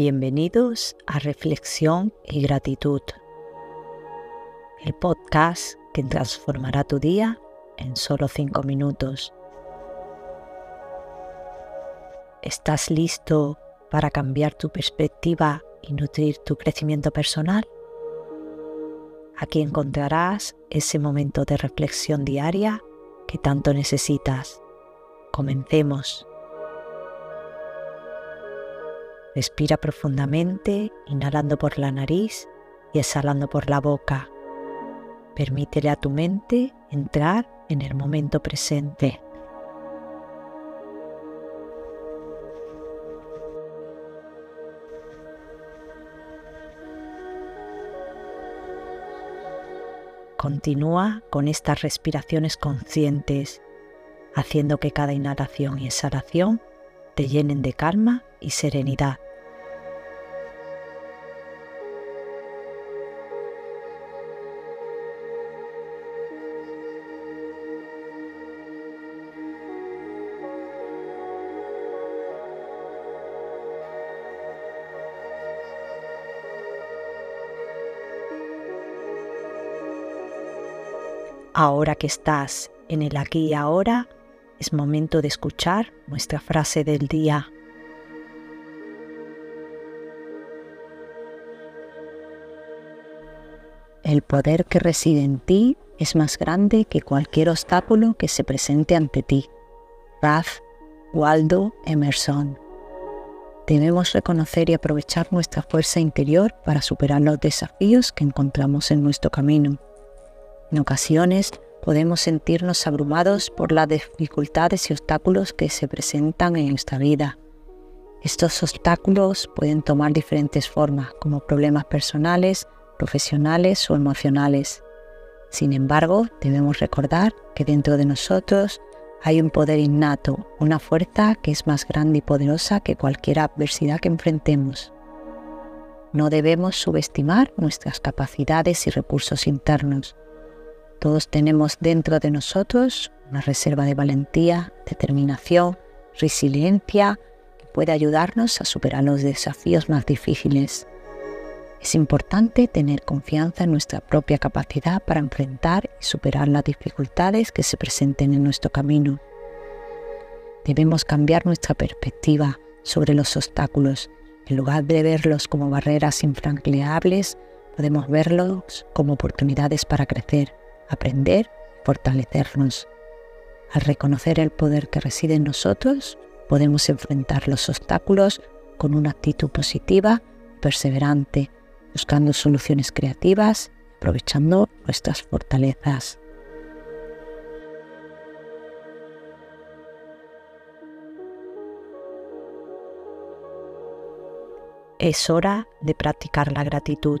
Bienvenidos a Reflexión y Gratitud, el podcast que transformará tu día en solo cinco minutos. ¿Estás listo para cambiar tu perspectiva y nutrir tu crecimiento personal? Aquí encontrarás ese momento de reflexión diaria que tanto necesitas. Comencemos. Respira profundamente, inhalando por la nariz y exhalando por la boca. Permítele a tu mente entrar en el momento presente. Continúa con estas respiraciones conscientes, haciendo que cada inhalación y exhalación te llenen de calma y serenidad. Ahora que estás en el aquí y ahora, es momento de escuchar nuestra frase del día. El poder que reside en ti es más grande que cualquier obstáculo que se presente ante ti. Ralph Waldo Emerson. Debemos reconocer y aprovechar nuestra fuerza interior para superar los desafíos que encontramos en nuestro camino. En ocasiones podemos sentirnos abrumados por las dificultades y obstáculos que se presentan en nuestra vida. Estos obstáculos pueden tomar diferentes formas, como problemas personales, profesionales o emocionales. Sin embargo, debemos recordar que dentro de nosotros hay un poder innato, una fuerza que es más grande y poderosa que cualquier adversidad que enfrentemos. No debemos subestimar nuestras capacidades y recursos internos. Todos tenemos dentro de nosotros una reserva de valentía, determinación, resiliencia que puede ayudarnos a superar los desafíos más difíciles. Es importante tener confianza en nuestra propia capacidad para enfrentar y superar las dificultades que se presenten en nuestro camino. Debemos cambiar nuestra perspectiva sobre los obstáculos. En lugar de verlos como barreras infranqueables, podemos verlos como oportunidades para crecer, aprender fortalecernos. Al reconocer el poder que reside en nosotros, podemos enfrentar los obstáculos con una actitud positiva perseverante buscando soluciones creativas, aprovechando nuestras fortalezas. Es hora de practicar la gratitud.